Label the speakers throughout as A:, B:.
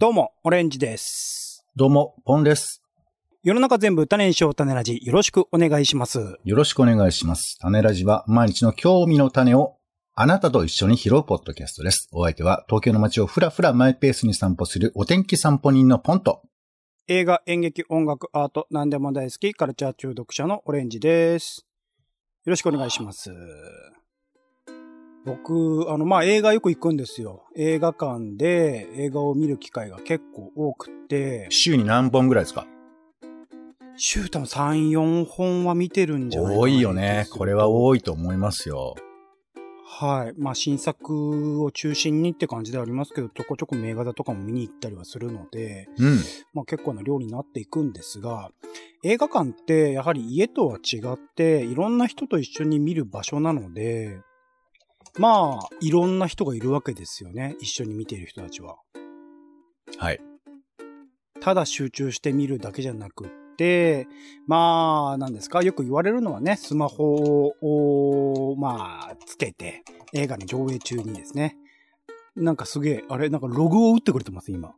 A: どうも、オレンジです。
B: どうも、ポンです。
A: 世の中全部種にしよう種ラジ、よろしくお願いします。
B: よろしくお願いします。種ラジは毎日の興味の種をあなたと一緒に拾うポッドキャストです。お相手は東京の街をふらふらマイペースに散歩するお天気散歩人のポンと。
A: 映画、演劇、音楽、アート、何でも大好き、カルチャー中毒者のオレンジです。よろしくお願いします。僕、あの、まあ、映画よく行くんですよ。映画館で映画を見る機会が結構多くて、
B: 週に何本ぐらいですか？
A: 週多分3、4本は見てるんじゃないかな。
B: 多いよね。これは多いと思いますよ。
A: はい。まあ、新作を中心にって感じではありますけど、ちょこちょこ名画座とかも見に行ったりはするので、
B: うん。
A: まあ結構な量になっていくんですが、映画館ってやはり家とは違って、いろんな人と一緒に見る場所なので、まあ、いろんな人がいるわけですよね。一緒に見ている人たちは。
B: はい。
A: ただ集中して見るだけじゃなくって、まあ、なんですか、よく言われるのはね、スマホを、まあ、つけて、映画の上映中にですね、なんかすげえ、あれ、なんかログを打ってくれてます、今。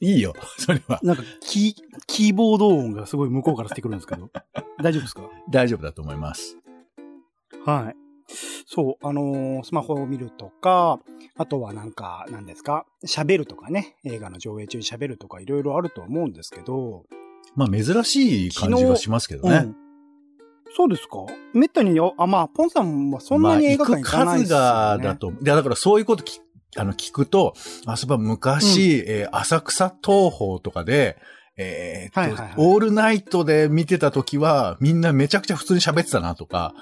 B: いいよ、それは。
A: なんか、キー、キーボード音がすごい向こうからしてくるんですけど。大丈夫ですか？
B: 大丈夫だと思います。
A: はい。そう、あのースマホを見るとか、あとはなんか、なんですか、喋るとかね、映画の上映中に喋るとかいろいろあると思うんですけど、
B: まあ珍しい感じがしますけどね。
A: うん。そうですか？めったに、あ、まあ、ポンさんはそんなに映画館行かないですよ、ね。
B: まあ数がだと。いや、だからそういうこときあの聞くと、あ、そういえば昔、えー浅草東宝とかで、えーっと
A: はいはいはい
B: オールナイトで見てた時は、みんなめちゃくちゃ普通に喋ってたなとか、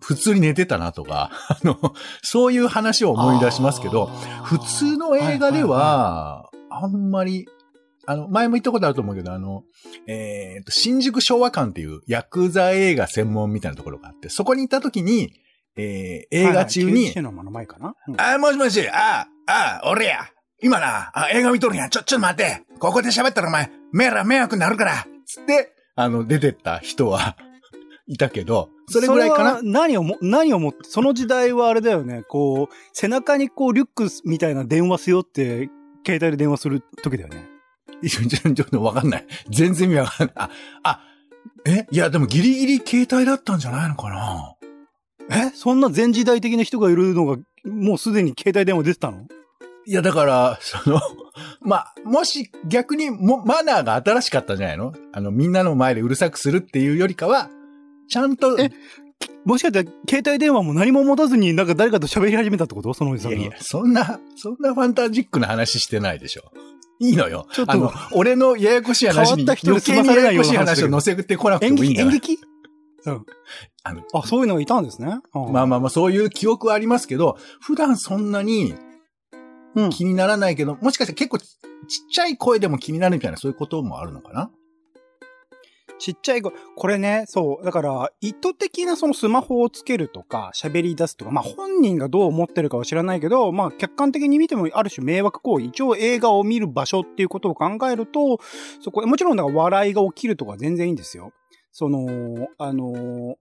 B: 普通に寝てたなとか、あの、そういう話を思い出しますけど、普通の映画では、あんまり、あの、前も言ったことあると思うけど、あの、えーっと、新宿昭和館っていうヤクザ映画専門みたいなところがあって、そこに行った時に、えー映画中に、
A: はいはい、9の前かな、うん
B: あ、もしもし、あ、あ、俺や。今な、あ映画見とるんや。ちょ、ちょっと待って。ここで喋ったらお前、迷惑、迷惑になるから。つって、あの、出てった人は、いたけど、それぐらいかな？
A: 何をも、何をもって、その時代はあれだよね、こう、背中にこう、リュックみたいな電話すよって、携帯で電話する時だよね。
B: ちょっとわかんない。全然意味わかんない。あ、あ、え？いや、でもギリギリ携帯だったんじゃないのかな？
A: え？そんな前時代的な人がいるのが、もうすでに携帯電話出てたの？
B: いや、だから、その、まあ、もし逆にも、マナーが新しかったんじゃないの？あの、みんなの前でうるさくするっていうよりかは、ちゃんと、
A: えもしかしたら、携帯電話も何も持たずになんか誰かと喋り始めたってこと？そのおじさんが。
B: いやいや、そんな、そんなファンタジックな話してないでしょ。いいのよ。
A: ちょっと
B: あの、俺のややこしい話に、
A: 変わった人で
B: 余計にややこしい
A: な話
B: を載せてこなくてもいいんだ。
A: 演劇うん。
B: あの
A: あ、そういうのがいたんですね。うん
B: まあまあまあ、そういう記憶はありますけど、普段そんなに
A: うん。
B: 気にならないけど、もしかしたら結構ちちっちゃい声でも気になるみたいな、そういうこともあるのかな？
A: ちっちゃい子、これね、そう、だから、意図的なそのスマホをつけるとか、喋り出すとか、まあ本人がどう思ってるかは知らないけど、まあ客観的に見てもある種迷惑行為、一応映画を見る場所っていうことを考えると、そこ、もちろんだから笑いが起きるとか全然いいんですよ。その、あの、ー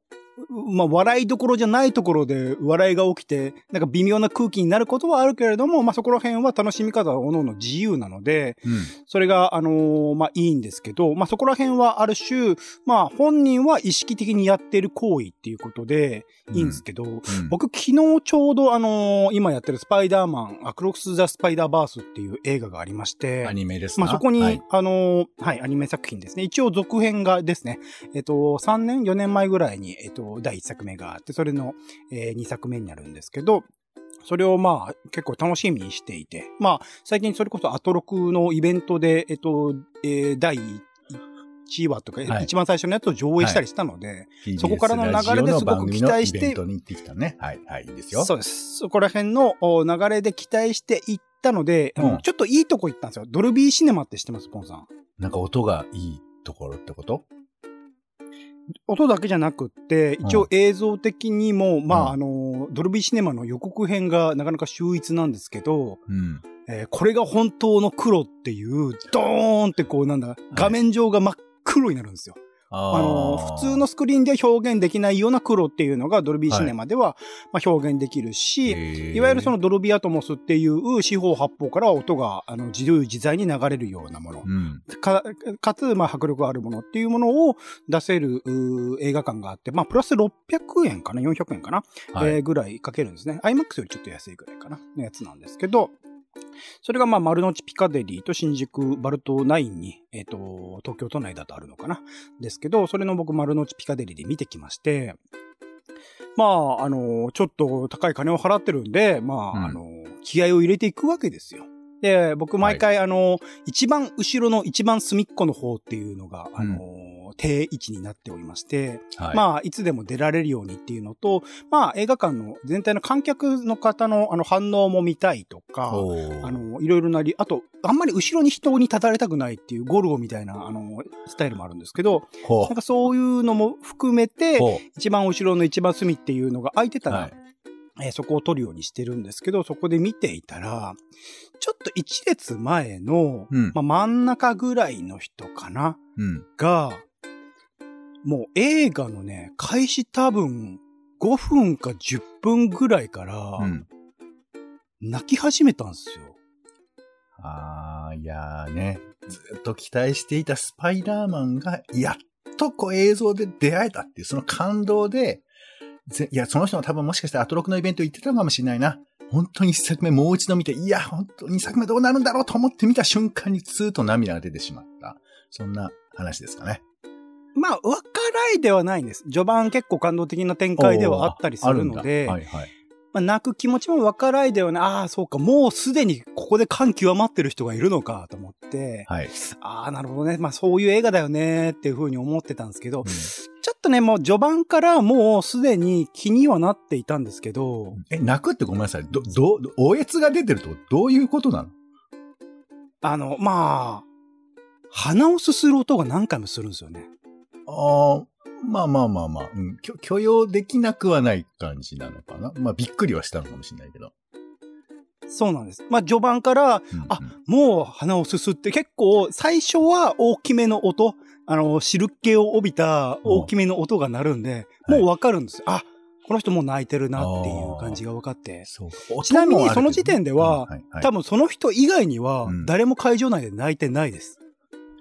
A: まあ、笑いどころじゃないところで笑いが起きて、なんか微妙な空気になることはあるけれども、まあ、そこら辺は楽しみ方は各々自由なので、
B: うん。
A: それが、あのーまあ、いいんですけど、まあ、そこら辺はある種、まあ、本人は意識的にやってる行為っていうことで、いいんですけど、
B: うん、
A: 僕昨日ちょうどあのー今やってるスパイダーマン、アクロス・ザ・スパイダーバースっていう映画がありまして、
B: アニメですか
A: まあ、そこに、
B: はい
A: あのーはい、アニメ作品ですね。一応続編がですね、えっと、3年、4年前ぐらいに、えっと、第1作目があって、それの、え2作目になるんですけど、それをまあ結構楽しみにしていて、まあ最近それこそアトロクのイベントで、えっと、えー第1話とか、
B: はい
A: 一番最初のやつを上映したりしたので、
B: TBS
A: そこからの流れですごく期待して
B: ね。はい、はい、いいですよ。
A: そうです。そこら辺のお流れで期待していったので、
B: うん
A: ちょっといいとこ行ったんですよ。ドルビーシネマって知ってます、ポンさん？
B: なんか音がいいところってこと？
A: 音だけじゃなくって、一応映像的にも、まあ、
B: うん
A: あの、ドルビーシネマの予告編がなかなか秀逸なんですけど、
B: うん。
A: えーこれが本当の黒っていう、ドーンってこうなんだ、画面上が真っ黒になるんですよ。
B: あ
A: あの、普通のスクリーンでは表現できないような黒っていうのがドルビーシネマでは、まあ、表現できるし、いわゆるそ
B: の、
A: のドルビーアトモスっていう四方八方から音があの自由自在に流れるようなもの。
B: うん。
A: か、かつ、まあ、迫力あるものっていうものを出せる映画館があって、まあ、プラス600円かな ?400 円かな、
B: はい。
A: えーぐらいかけるんですね。IMAX よりちょっと安いぐらいかな？のやつなんですけど、それがまあ丸の内ピカデリーと新宿バルト9に、えっ、と、東京都内だとあるのかなですけど、それの僕丸の内ピカデリーで見てきまして、まあ、あの、ちょっと高い金を払ってるんで、まあ、
B: うん
A: あの、気合を入れていくわけですよ。で、僕毎回、あの、一番後ろの一番隅っこの方っていうのが、あの、定位置になっておりまして、
B: はい。
A: まあ、いつでも出られるようにっていうのと、まあ、映画館の全体の観客の方のあの反応も見たいとか、あの、いろいろなり、あと、あんまり後ろに人に立たれたくないっていうゴルゴみたいな、あの、スタイルもあるんですけど、
B: ほ
A: なんかそういうのも含め
B: う。
A: て、
B: ほ
A: 一番後ろの一番隅っていうのが空いてたら、
B: はい。
A: えーそこを撮るようにしてるんですけど、そこで見ていたら、ちょっと一列前の、
B: うん
A: まあ、真ん中ぐらいの人かな
B: う。うん。
A: が、もう映画のね、開始多分5分か10分ぐらいから
B: うん。
A: 泣き始めたんですよ。
B: ああ、いやーね、ずっと期待していたスパイダーマンが、やっとこう映像で出会えたっていう、その感動で、ぜいや、その人も多分もしかしたらアトロクのイベント行ってたのかもしれないな。本当に一作目もう一度見て、いや、本当に二作目どうなるんだろうと思って見た瞬間にツーと涙が出てしまった。そんな話ですかね。
A: まあ、わからいではないんです。序盤結構感動的な展開ではあったりするので、
B: はいはい。
A: まあ、泣く気持ちもわからいではない。ああ、そうか、もうすでにここで感極まってる人がいるのかと思って、
B: はい。
A: ああ、なるほどね。まあ、そういう映画だよねっていうふうに思ってたんですけど、
B: うん
A: ちょっとね、もう序盤からもうすでに気にはなっていたんですけど、
B: え、泣くってごめんなさい。ど、ど、おえつが出てるとどういうことなの？
A: あの、まあ、鼻をすする音が何回もするんですよね。
B: ああ、まあまあまあまあ、うん、許許容できなくはない感じなのかな？まあびっくりはしたのかもしれないけど。
A: そうなんです。まあ、序盤から、
B: うん
A: あもう鼻をすすって結構最初は大きめの音、あの、汁気を帯びた大きめの音が鳴るんで、
B: うん
A: もうわかるんです。あ、この人もう泣いてるなっていう感じが分かって。ちなみにその時点では
B: うんいはい
A: 多分その人以外には
B: うん
A: 誰も会場内で泣いてないです。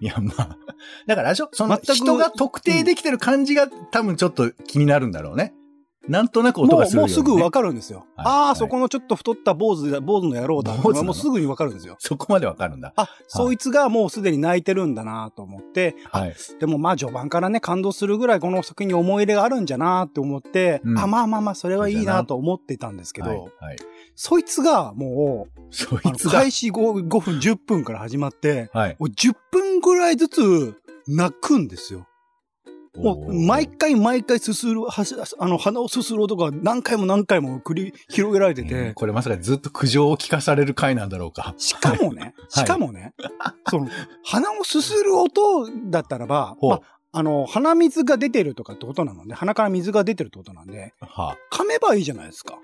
B: いや、まあ。だからあれでしょ？その人が特定できてる感じが多分ちょっと気になるんだろうね。なんとなく音がするよ、ね。
A: もうすぐ分かるんですよ。
B: はい
A: ああ、
B: はい
A: そこのちょっと太った坊主だ、坊主の野郎だ。もうすぐに分かるんですよ。
B: そこまでわかるんだ。
A: あ、そいつがもうすでに泣いてるんだなと思って、
B: はい。
A: でもまあ序盤からね、感動するぐらいこの作品に思い入れがあるんじゃなって思って、
B: うん
A: あ、まあまあまあ、それはいいなと思ってたんですけど、
B: はい。はい。
A: そいつがもう、
B: そいつが？
A: 開始 5, 5分、10分から始まって、
B: はい。
A: もう10分ぐらいずつ泣くんですよ。もう、毎回毎回すする、はしあの、鼻をすする音が何回も何回も繰り広げられてて、
B: うん。これまさかずっと苦情を聞かされる回なんだろうか。
A: しかもね、
B: はい。
A: しかもね、その、鼻をすする音だったらば、まあ、あの、鼻水が出てるとかってことなので、鼻から水が出てるってことなんで、
B: は
A: 噛めばいいじゃないですか。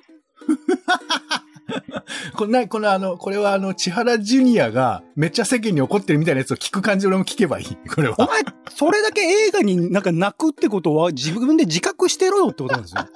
B: これな、このあの、これはあの、千原ジュニアがめっちゃ世間に怒ってるみたいなやつを聞く感じ俺も聞けばいい。これは。
A: お前、それだけ映画になんか泣くってことは自分で自覚してろよってことなんですよ。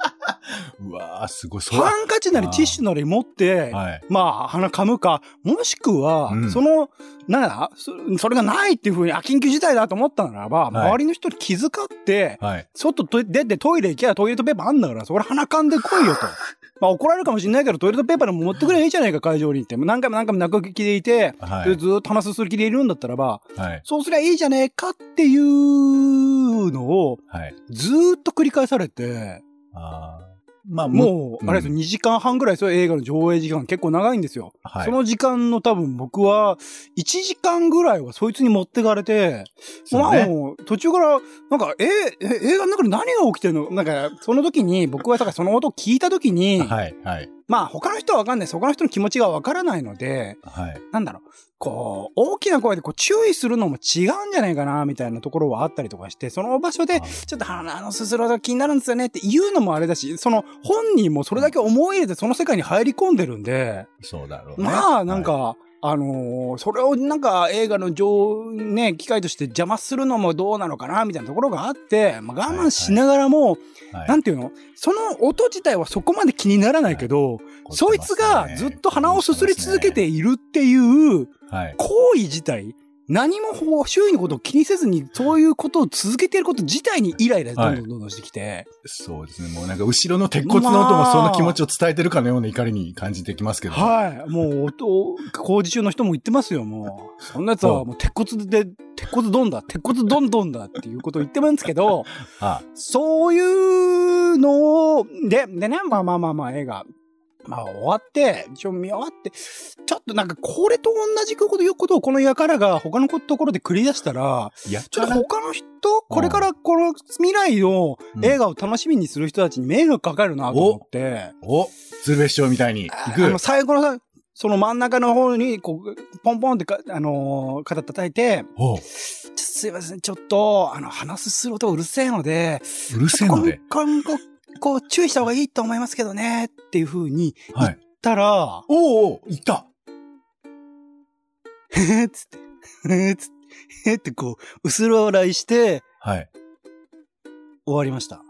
B: うわーすごい。
A: ハンカチなりティッシュなり持って、
B: はい。
A: まあ、鼻噛むか、もしくは、
B: うん
A: その、なんだそ、それがないっていうふうに、あ、緊急事態だと思ったならば、
B: い
A: 周りの人に気遣って、
B: はい。
A: 外と出てトイレ行きゃトイレットペーパーあんだから、そこら鼻噛んでこいよと。まあ怒られるかもしれないけど、トイレットペーパーでも持ってくればいいじゃないか、会場に行って。何回も何回も泣く気でいて、
B: はい。
A: でずーっと鼻すする気でいるんだったらば、
B: はい。
A: そうすりゃいいじゃねえかっていうのを、
B: はい。
A: ずーっと繰り返されて、
B: あーまあ、
A: もう、
B: うん
A: あれですよ、2時間半ぐらいですよ、映画の上映時間結構長いんですよ。
B: はい。
A: その時間の多分僕は、1時間ぐらいはそいつに持ってかれて、まあ。もう途中から、なんか、えーえ、映画の中で何が起きてんの？なんか、その時に、僕はさ、その音を聞いた時に、
B: はい。はい。
A: まあ他の人はわかんないです。他の人の気持ちがわからないので、
B: はい。
A: なんだろう、こう、大きな声でこう注意するのも違うんじゃないかな、みたいなところはあったりとかして、その場所で、
B: はい。
A: ちょっと鼻のすする音が気になるんですよねって言うのもあれだし、その本人もそれだけ思い入れてその世界に入り込んでるんで、
B: そうだろうね。
A: まあなん
B: は
A: か、あのーそれをなんか映画の上、ね、機会として邪魔するのもどうなのかな、みたいなところがあって、まあ、我慢しながらも、
B: はい
A: なんていうの？その音自体はそこまで気にならないけど、そいつがずっと鼻をすすり続けているっていう
B: はい。
A: 行為自体、何も周囲のことを気にせずに、そういうことを続けていること自体にイライラどんどんどんどんしてきて、
B: そうですね。もうなんか後ろの鉄骨の音もその気持ちを伝えてるかのような怒りに感じてきますけど。
A: はい。もう、音、工事中の人も言ってますよ、もう。そんなやつはもう鉄骨で、鉄骨ドンだ、鉄骨ドンドンだっていうことを言ってますけど、
B: あ
A: そういうのを、で、でね、まあまあまあまあ映画、まあ終わって、一応見終わって、ちょっとなんかこれと同じこということをこの輩が他のところで繰り出したら、ちょっと他の人、これからこの未来の映画を楽しみにする人たちに迷惑かかるなと思って、
B: お鶴瓶師匠みたいに行く。
A: あの、最後のさ、その真ん中の方に、こう、ポンポンってか、あのー肩叩いて、すいません、ちょっと、あの、話すする音がうるせえので、
B: うるせえので。
A: 今後、こう、注意した方がいいと思いますけどね、っていう風に言っ
B: はい。
A: たら、
B: おうおう、行った。
A: へへっつって、へへっつって、へへってこう、薄ら笑いして、
B: はい。
A: 終わりました。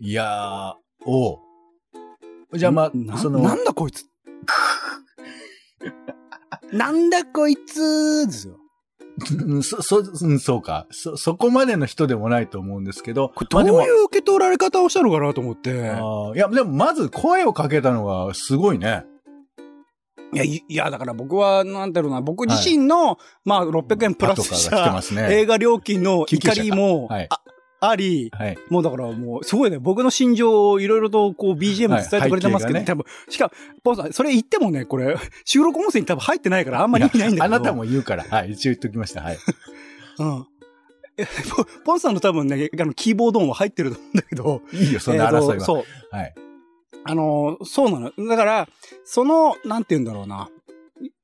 B: いやー、おう。じゃあま
A: な
B: あ、その、
A: なんだこいつ。なんだこいつですよ。
B: うんそ、そ、うんそうか。そ、そこまでの人でもないと思うんですけど。
A: どういう受け取られ方をしたのかなと思って。
B: いや、でもまず声をかけたのがすごいね。
A: いや、いいや、だから僕は、なんだろうな、僕自身の、まあ、600円プラスした
B: ますね。
A: 映画料金の怒りも、
B: はい
A: ああり、
B: はい。
A: もうだからもう、すごいね、僕の心情をいろいろとこう BGM で伝えてくれてますけど、
B: はい背景
A: 多分、しかも、ポンさん、それ言ってもね、これ、収録音声に多分入ってないからあんまり意味ないんだけど。
B: あなたも言うから。はい。一応言っときました。はい。
A: うん。えポポンさんの多分ね、あの、キーボード音は入ってると思うんだけど、
B: いいよ、そんな争いは。
A: えーとそう。
B: はい。
A: あの、そうなの。だから、その、なんて言うんだろうな。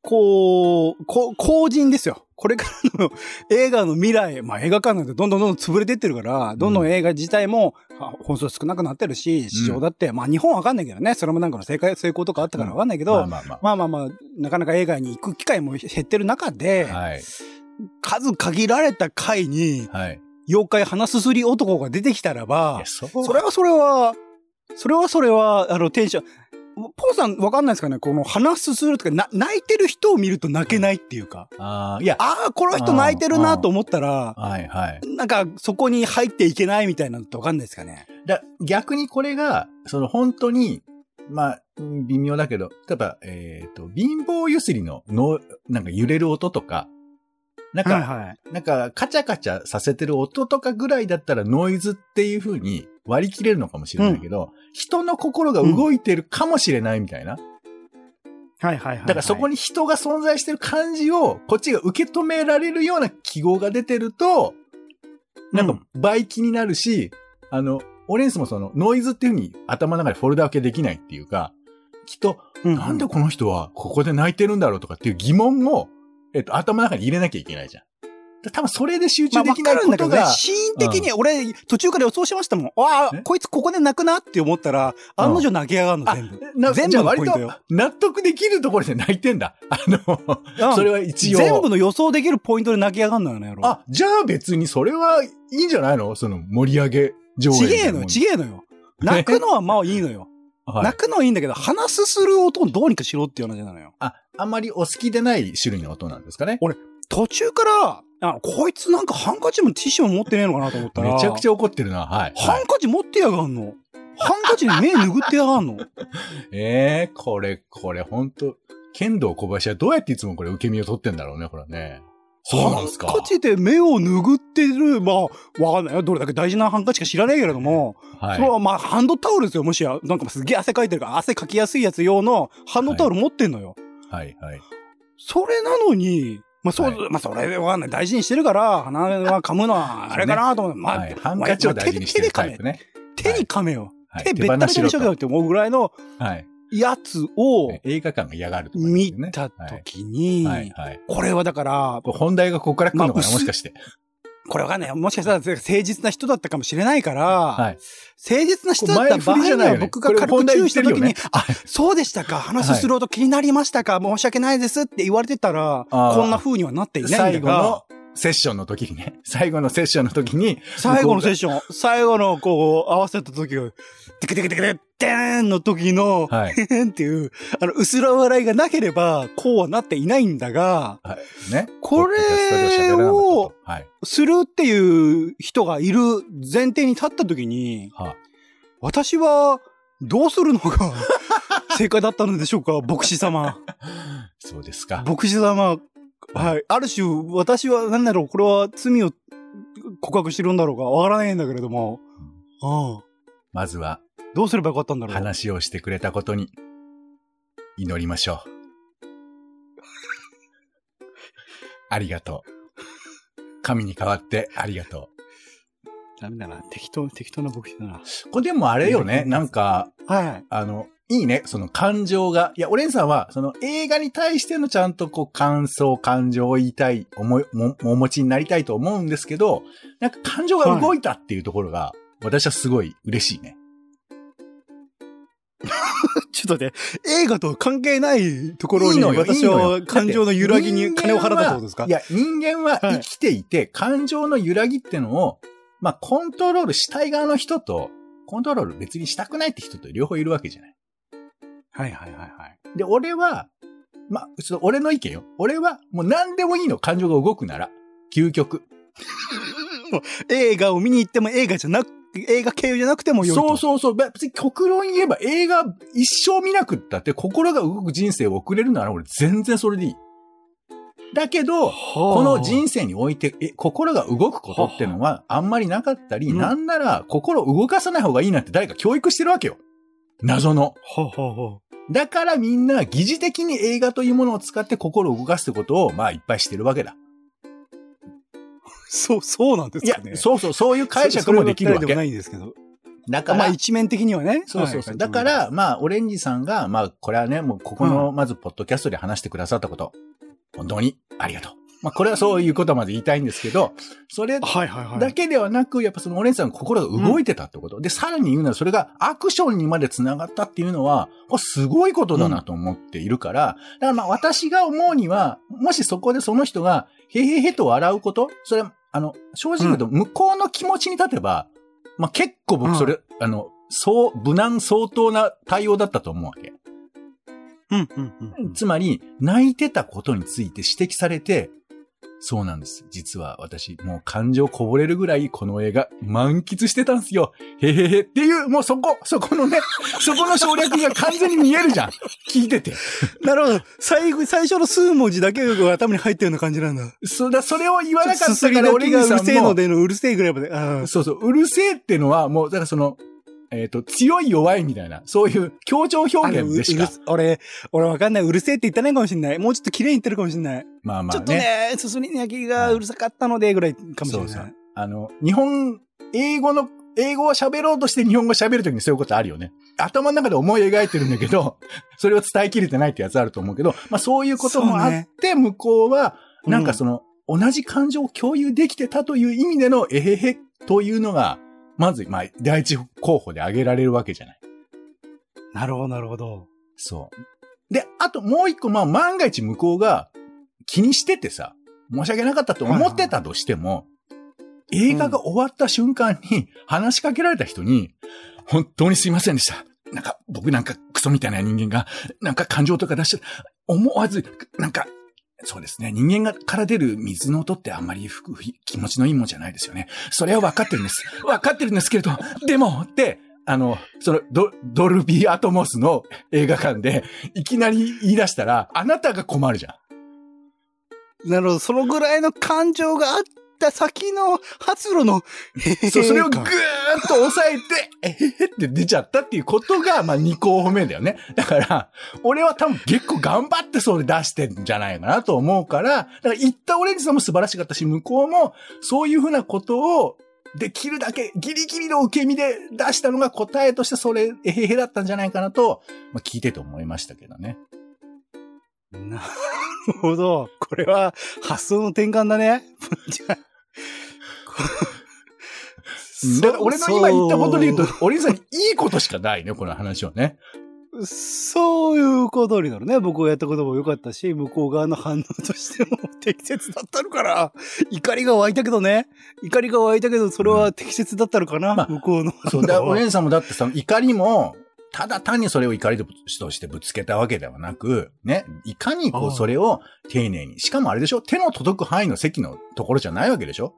A: こう、こ、後人ですよ。これからの 映画の未来、まあ映画館なんてどんどんどんどん潰れてってるから、どんどん映画自体も、あ本数少なくなってるし、市場だって、まあ日本はわかんないけどね、それもなんかの正解、成功とかあったからわかんないけど、
B: まあまあま
A: まあまあまあ、なかなか映画に行く機会も減ってる中で、
B: あ。はい。
A: 数限られた回に、
B: はい。
A: 妖怪鼻すすり男が出てきたらば
B: そ
A: それはそれは、それはそれは、あの、テンション、ポーさんわかんないですかね？この鼻すするとか、な、泣いてる人を見ると泣けないっていうか、
B: ああ、いや、
A: ああ、この人泣いてるなと思ったら、
B: はいはい。
A: なんかそこに入っていけないみたいなのってわかんないですかね？
B: だ逆にこれが、その本当に、まあ、うん微妙だけど、例えば、えっ、と、貧乏ゆすりのの、なんか揺れる音とか、なんか、
A: はい。
B: なんか、カチャカチャさせてる音とかぐらいだったらノイズっていう風に割り切れるのかもしれないけど、人の心が動いてるかもしれないみたいな。
A: はいはいはい。
B: だからそこ
A: に、
B: に人が存在してる感じを、こっちが受け止められるような記号が出てると、なんか倍気になるし、あの、オレンスもそのノイズっていう風に頭の中でフォルダ分けできないっていうか、きっと、
A: うん
B: なんでこの人はここで泣いてるんだろうとかっていう疑問も、えっと、頭の中に入れなきゃいけないじゃん。だ多分それで集中できない
A: かるんだけどね
B: ことが、、
A: シーン的に俺、途中から予想しましたもん。ああ
B: え、
A: こいつここで泣くなって思ったら、案の定泣き上がるの、
B: あ
A: 全部。
B: な
A: 全
B: じゃあ割と
A: 部のポイントよ。
B: 納得できるところで泣いてんだ。あの、
A: うん
B: それは一応。
A: 全部の予想できるポイントで泣き上がるのよね。
B: あ、じゃあ別にそれはいいんじゃないの？その盛り上げ上映
A: ちげえのよ、
B: み
A: ちげえのよ。泣くのはまあいいのよ。泣くのはいいんだけど、鼻すする音をどうにかしろっていう話なのよ。
B: あ、あんまりお好きでない種類の音なんですかね？
A: 途中から、あの、こいつなんかハンカチもティッシュも持ってねえのかなと思ったら。
B: めちゃくち
A: ゃ。
B: ゃ怒ってるな。はい。はい
A: ハンカチ持ってやがんの。ハンカチに目拭ってやがんの。
B: ええこれ、これほんと、剣道小林はどうやっていつもこれ受け身を取ってんだろうね、これね。そうなんですか。
A: ハンカチで目を拭ってる、まあ、わかんないよ。どれだけ大事なハンカチか知らないけれども、
B: はい
A: それ。はまあ、ハンドタオルですよ。もしや、なんかすげえ汗かいてるから、汗かきやすいやつ用のハンドタオル持ってんのよ。
B: はい、はい。
A: それなのに、まあそう、
B: はい
A: まあそれでわかんない。大事にしてるから、鼻は噛むのはあれかなと思って、まあ、
B: はい。ハンカチを大事にしてるタイプね。
A: 手に噛めよ。
B: はい。
A: 手べったりとにしとけよって思うぐらいの
B: はい。
A: やつを
B: 映画館が嫌がる
A: 見。たときに。これはだから、
B: 本題がここから来るのかな、
A: まあ
B: もしかして。
A: これわかんないよ。もしかしたら誠実な人だったかもしれないから、
B: はい。
A: 誠実な人だった場合には僕が軽く注意した時に、あ、そうでしたか、話すると気になりましたか、申し訳ないですって言われてたら、こんな風にはなっていないん
B: 最後
A: だが
B: の、セッションの時にね。最後のセッションの時に、
A: 最後のセッ
B: シ
A: ション、最後のこう、合わせた時が、テクテクテクテクテーンの時の、
B: はい。
A: っていう、あの、薄ら笑いがなければ、こうはなっていないんだが、
B: はい。ね。
A: これ
B: ポッドキャストでは喋らなかったとはい。
A: するっていう人がいる前提に立った時に、
B: は
A: 私は、どうするのが 正解だったのでしょうか牧師様。
B: そうですか。
A: 牧師様。はい。ある種、私は何だろう、これは罪を告白してるんだろうかわからないんだけれども。うん。
B: まずは、
A: どうすればよかったんだろう。
B: 話をしてくれたことに、祈りましょう。ありがとう。神に代わってありがと
A: ダメだな。適当、適当な牧師だな。
B: う。これでもあれよね、なんか、
A: はい。
B: あの、いいね、その感情が。いや、オレンさんは、その映画に対してのちゃんとこう感想、感情を言いたい、思い、も、お持ちになりたいと思うんですけど、なんか感情が動いたっていうところが、私はすごい嬉しいね。
A: ちょっと待って、映画と関係ないところに私は感情の揺らぎに金を払ったってことですか？
B: いや、人間は生きていて、感情の揺らぎってのを、まあ、コントロールしたい側の人と、コントロール別にしたくないって人と両方いるわけじゃない。
A: はいはいはいはい。
B: で、俺は、まあ、ちょっと俺の意見よ。俺は、もう何でもいいの、感情が動くなら。究極。
A: 映画を見に行っても映画じゃなく、映画経由じゃなくてもよいと。
B: そうそうそう。別に極論言えば映画一生見なくったって心が動く人生を送れるなら俺全然それでいい。だけど、こ
A: こ
B: の人生において、え、心が動くことってのはあんまりなかったり、
A: うん
B: なんなら心を動かさない方がいいなって誰か教育してるわけよ。謎の。
A: ほうほうほ
B: だからみんな疑似的に映画というものを使って心を動かすってことを、まあいっぱいしてるわけだ。
A: う。そう、そうなんです
B: いや
A: かね。、
B: そうそう、そういう解釈もできるわけ。
A: ないんですけど。
B: だから、
A: まあ一面的にはね。
B: そうそうそう。
A: はい
B: だか、ら、まあ、オレンジさんが、まあ、これはね、もうここの、まず、ポッドキャストで話してくださったこと、本当にありがとう。まあ、これはそういうことまで言いたいんですけど、それ。だけではなく、やっぱそのオレンジさんの心が動いてたってこと。で、さらに言うならそれがアクションにまで繋がったっていうのは、これすごいことだなと思っているから、だからまあ私が思うには、もしそこでその人が、へへへと笑うこと、それ、あの、正直言うと、向こうの気持ちに立てば、まあ結構僕それ、あの、そう、無難相当な対応だったと思うわけ。
A: うんうんうん。
B: つまり、泣いてたことについて指摘されて、そうなんです。実は私、もう感情こぼれるぐらいこの映画満喫してたんですよ。へへへっていう、もうそこ、そこのね、そこの省略が完全に見えるじゃん。聞いてて。
A: なるほど。最後、最初の数文字だけが頭に入ったような感じなんだ。
B: そだそれを言わなかったから、
A: だけがうるせえのでのうるせえぐらいまで。
B: そうそう、うるせえってのは、もう、だからその、えっ、と、強い弱いみたいな、そういう強調表現でしか。
A: 俺、俺わかんない。うるせえって言ってないかもしんない。もうちょっと綺麗に言ってるかもしんない。
B: まあまあ
A: ちょっとね、すすり泣きがうるさかったので、ぐらいかもしれない。
B: そうそうあの、日本、英語の、英語を喋ろうとして日本語喋るときにそういうことあるよね。頭の中で思い描いてるんだけど、それを伝えきれてないってやつあると思うけど、まあそういうこともあって、向こうは、なんかその、同じ感情を共有できてたという意味での、えへへというのが、まず、まあ、第一候補で挙げられるわけじゃない。
A: なるほど、なるほど。
B: そう。で、あともう一個、まあ、万が一向こうが気にしててさ、申し訳なかったと思ってたとしても、映画が終わった瞬間に話しかけられた人に、本当にすいませんでした。なんか、僕なんかクソみたいな人間が、なんか感情とか出して、思わず、なんか、そうですね。人間がから出る水の音ってあんまり気持ちのいいもんじゃないですよね。それは分かってるんです。分かってるんですけれど、でもって、あの、そのド、ドルビーアトモスの映画館で、いきなり言い出したら、あなたが困るじゃん。
A: なるほど。そのぐらいの感情があった先の発露の、
B: そう、それをぐー
A: か
B: っと抑えて、えへへって出ちゃったっていうことが、まあ、2候補目だよね。だから、俺は多分結構頑張ってそれ出してんじゃないかなと思うから、だから言ったオレンジさんも素晴らしかったし、向こうもそういうふうなことを、できるだけギリギリの受け身で出したのが答えとしてそれ、えへへだったんじゃないかなと、まあ、聞いてて思いましたけどね。
A: なるほど。これは発想の転換だね。じゃあ
B: うんだから俺の今言ったことで言うと、お兄さんにいいことしかないね、この話はね。
A: そういうことになるね。僕がやったことも良かったし、向こう側の反応としても適切だったのかな。怒りが湧いたけどね。怒りが湧いたけど、それは適切だったのかな、
B: まあ
A: 向こうの。
B: そう、だお姉さんもだってさ、怒りも、ただ単にそれを怒りとしてぶつけたわけではなく、ね、いかにこうそれを丁寧に、しかもあれでしょ？手の届く範囲の席のところじゃないわけでしょ？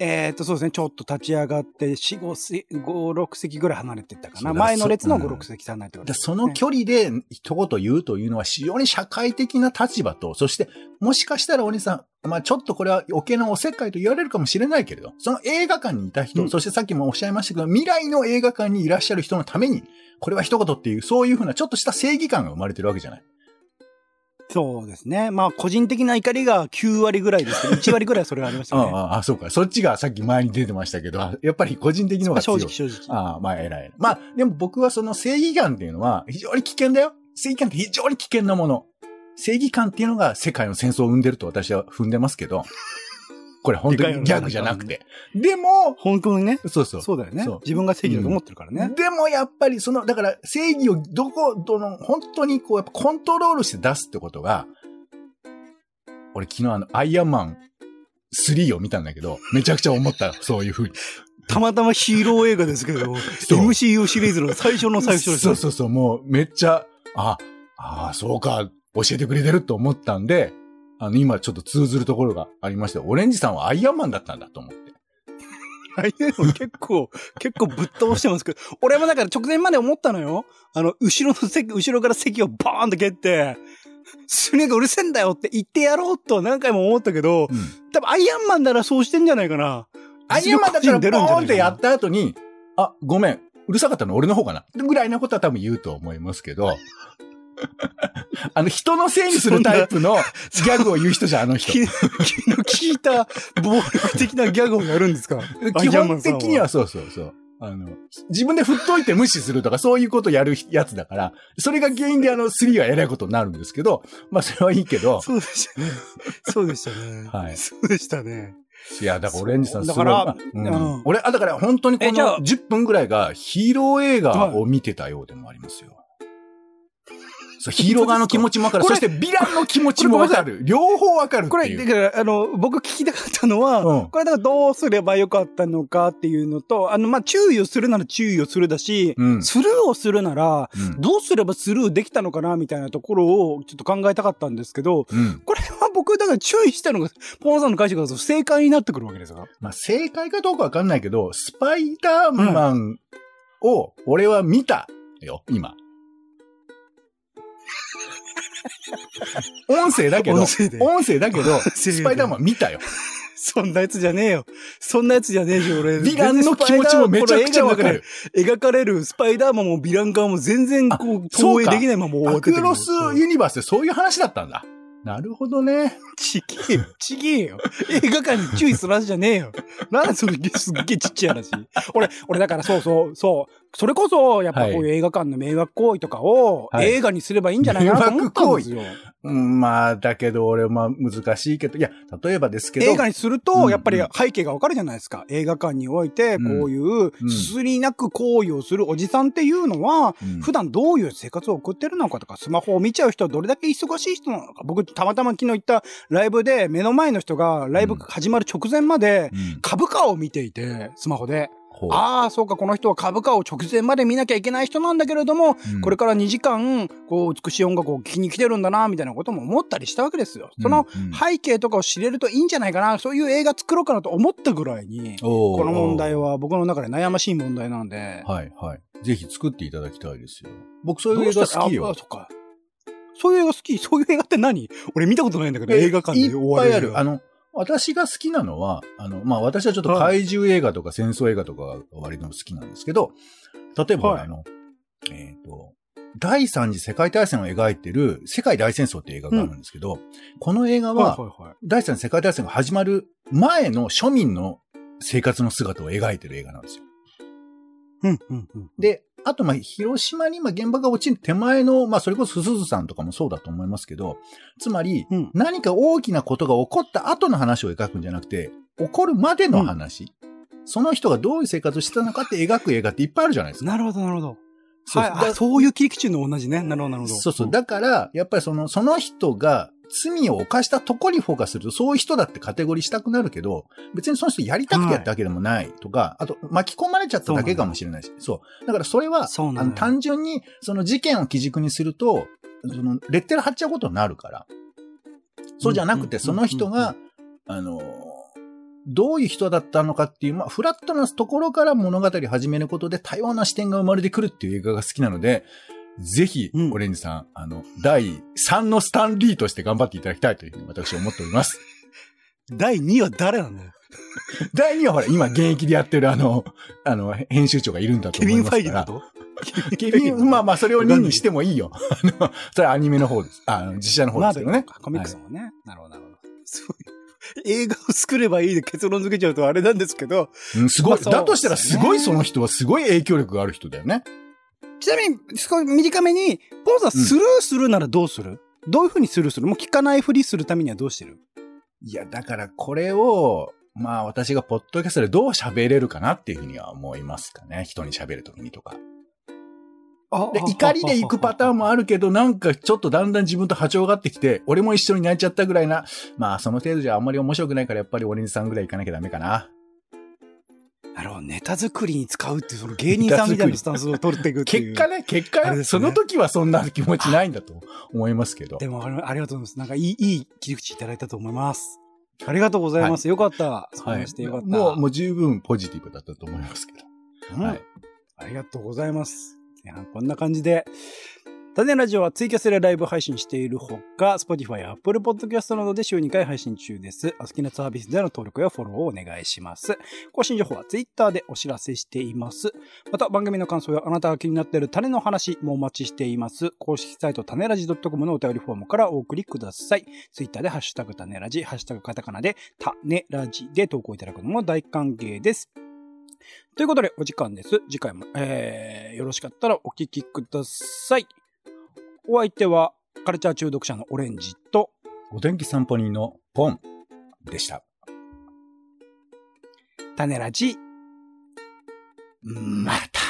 A: えーっと、そうですね。ちょっと立ち上がって、4、5、せ5 6席ぐらい離れてったかな。前の列の5、
B: そうん
A: 6席離れて
B: でその距離で一言言うというのは非常に社会的な立場と、そしてもしかしたらお兄さん、まあちょっとこれは余計なおせっかいと言われるかもしれないけれど、その映画館にいた人、
A: うん
B: そしてさっきもおっしゃいましたけど、未来の映画館にいらっしゃる人のために、これは一言っていう、そういうふうなちょっとした正義感が生まれてるわけじゃない。
A: そうですね。まあ、個人的な怒りが9割ぐらいですけど、1割ぐらいそれはありましたね。
B: ああ、あそうか。そっちがさっき前に出てましたけど、あやっぱり個人的のが強い。
A: 直正直。
B: ああ、まあ偉い。まあ、でも僕はその正義感っていうのは非常に危険だよ。正義感って非常に危険なもの。正義感っていうのが世界の戦争を生んでると私は踏んでますけど、これ本当にギャグじゃなくて。でも、
A: 本当にね。
B: そうそう。
A: そうだよね。自分が正義だと思ってるからね。
B: でもやっぱりその、だから正義をどこ、どの、本当にこう、やっぱコントロールして出すってことが、俺昨日あの、アイアンマン3を見たんだけど、めちゃくちゃ思った、そういうふうに。
A: たまたまヒーロー映画ですけど、MCU シリーズの最初の最初です。
B: そうそうそう、もうめっちゃ、あ、ああ、そうか、教えてくれてると思ったんで、あの、今ちょっと通ずるところがありまして、オレンジさんはアイアンマンだったんだと思って。
A: ああいうの結構、結構ぶっ倒してますけど、俺もだから直前まで思ったのよ。あの、後ろの席、後ろから席をバーンと蹴って、スネがうるせえんだよって言ってやろうと何回も思ったけど、
B: うん。
A: 多分アイアンマンならそうしてんじゃないかな。
B: アイアンマンだったらボーンってやった後に、あ、ごめん、うるさかったの俺の方かなぐらいなことは多分言うと思いますけど、あの、人のせいにするタイプのギャグを言う人じゃん、あの人。
A: 気気の利いた暴力的なギャグをやるんですか？
B: 基本的にはそうそうそう。あの、自分で振っといて無視するとかそういうことやるやつだから、それが原因であの3は偉いことになるんですけど、まあそれはいいけど、
A: そうでしたね。そうでしたね。
B: はい
A: そうでしたね。
B: いや、だからオレンジさんすごい。
A: だから
B: うん
A: うん
B: 俺、あ、だから本当にこの
A: えじゃあ
B: 10分ぐらいがヒーロー映画を見てたようでもありますよ。そう、ヒーロー側の気持ちもわかる。そしてヴィランの気持ちもわかる。両方わかる
A: これ。だから、あの、僕聞きたかったのは、
B: うん
A: これだからどうすればよかったのかっていうのと、あの、まあ、注意をするなら注意をするだし、
B: うん
A: スルーをするなら、
B: うん
A: どうすればスルーできたのかなみたいなところをちょっと考えたかったんですけど、
B: うん。
A: これは僕、だから注意したのが、ポンさんの解釈だと正解になってくるわけですか
B: まあ、正解かどうかわかんないけど、スパイダーマンを俺は見たよ、今。音声だけど、
A: 音声で
B: 音声だけど、スパイダーマン見たよ。
A: そんなやつじゃねえよ。そんなやつじゃねえし、俺。
B: ヴィランの気持ちもめちゃくちゃわかる。
A: 描かれるスパイダーマンもヴィラン側も全然こう、投影できないまま終わ
B: ア
A: ってて
B: クロスユニバースってそういう話だったんだ。なるほどね。
A: ちげえよ、ちげえよ。映画館に注意する話じゃねえよ。なんでそれすっげえちっちゃい話。俺、俺だからそうそう、そう。それこそ、やっぱこういう映画館の迷惑行為とかを
B: はい
A: 映画にすればいいんじゃないかなと思ったんですよ。
B: うん、まあ、だけど俺まあ難しいけど、いや、例えばですけど。
A: 映画にする
B: うん
A: と、やっぱり背景がわかるじゃないですか。映画館において、こういう、
B: うん
A: すすりなく行為をするおじさんっていうのは、
B: うん
A: 普段どういう生活を送ってるのかとか、スマホを見ちゃう人はどれだけ忙しい人なのか。僕、たまたま昨日行ったライブで、目の前の人がライブ始まる直前まで、
B: うん
A: 株価を見ていて、スマホで。ああ、そうか、この人は株価を直前まで見なきゃいけない人なんだけれども、
B: うん
A: これから2時間、こう、美しい音楽を聴きに来てるんだな、みたいなことも思ったりしたわけですよ。その背景とかを知れるといいんじゃないかな、そういう映画作ろうかなと思ったぐらいに、この問題は僕の中で悩ましい問題なんで、
B: はい、はい。ぜひ作っていただきたいですよ。僕そういう映画好きよ
A: あ。そっか。そういう映画好き？そういう映画って何？俺見たことないんだけど、映画館で終わる。
B: いっぱいある。あの、私が好きなのは、あの、まあ、私はちょっと怪獣映画とか戦争映画とかが割と好きなんですけど、例えば、
A: はい
B: あの、えっ、と、第三次世界大戦を描いてる世界大戦争っていう映画があるんですけど、この映画は、
A: はいはいはい。
B: 第三次世界大戦が始まる前の庶民の生活の姿を描いてる映画なんですよ。
A: うん、うん、うん。
B: で、あと、まあ、広島に今原爆が落ちる手前の、まあ、それこそすずさんとかもそうだと思いますけど、つまり、
A: うん
B: 何か大きなことが起こった後の話を描くんじゃなくて、起こるまでの話、その人がどういう生活をしてたのかって描く映画っていっぱいあるじゃないですか。
A: なるほど、なるほど。
B: そう
A: はいあ。そういう切り口の同じね。なるほど、なるほど。
B: そうそう。だから、やっぱりその、その人が罪を犯したとこにフォーカスすると、そういう人だってカテゴリーしたくなるけど、別にその人やりたくてやったわけでもないとか、あと巻き込まれちゃっただけかもしれないし、そう。だからそれは、あの単純にその事件を基軸にすると、そのレッテル貼っちゃうことになるから。そうじゃなくて、
A: うん
B: その人が、あの、どういう人だったのかっていう、まあ、フラットなところから物語を始めることで多様な視点が生まれてくるっていう映画が好きなので、ぜひ、
A: うん
B: オレンジさん、あの、第3のスタンリーとして頑張っていただきたいというふうに私は思っております。
A: 第2は誰なんだよ。
B: 第2はほら、今現役でやってるあの、あの、編集長がいるんだと
A: ケビン・
B: 思いますから。
A: ファイリーだと？
B: ケビン、まあまあ、それを2にしてもいいよ。あの、それはアニメの方です。あの、実写の方ですけどね。
A: コミックスもね。なるほど、なるほど。すごい。映画を作ればいいで結論付けちゃうとあれなんですけど、
B: うん、すごい。だとしたらすごいその人はすごい影響力がある人だよね。
A: ちなみに、少し短めに、ポンさんスルーするならどうする、どういうふうにスルーする？もう聞かないふりするためにはどうしてる？
B: いや、だからこれを、まあ私がポッドキャストでどう喋れるかなっていうふうには思いますかね。人に喋るときにとか。
A: あ
B: で、怒りで行くパターンもあるけど、なんかちょっとだんだん自分と波長が合ってきて、俺も一緒に泣いちゃったぐらいな、まあその程度じゃあんまり面白くないからやっぱりオレンジさんぐらい行かなきゃダメかな。
A: なるほど。ネタ作りに使うっていう、その芸人さんみたいなスタンスを取っていくっていう。
B: 結果ね、結果
A: ね、
B: その時はそんな気持ちないんだと思いますけど。
A: でもありありがとうございます。なんかいい、いい切り口いただいたと思います。ありがとうございます。よかった。そう
B: はい
A: してよかった。
B: もう、もう十分ポジティブだったと思いますけど。
A: うん
B: はい
A: ありがとうございます。いやこんな感じで、種ラジオはツイキャスでライブ配信しているほか、Spotify や Apple Podcast などで週2回配信中です。お好きなサービスでの登録やフォローをお願いします。更新情報は Twitter でお知らせしています。また番組の感想やあなたが気になっている種の話もお待ちしています。公式サイト種ラジ .com のお便りフォームからお送りください。Twitter でハッシュタグ種ラジ、ハッシュタグカタカナで種ラジで投稿いただくのも大歓迎です。ということで、お時間です。次回も、えー、よろしかったらお聞きください。お相手は、カルチャー中毒者のオレンジと、
B: お天気散歩人のポンでした。
A: 種ラジ、また。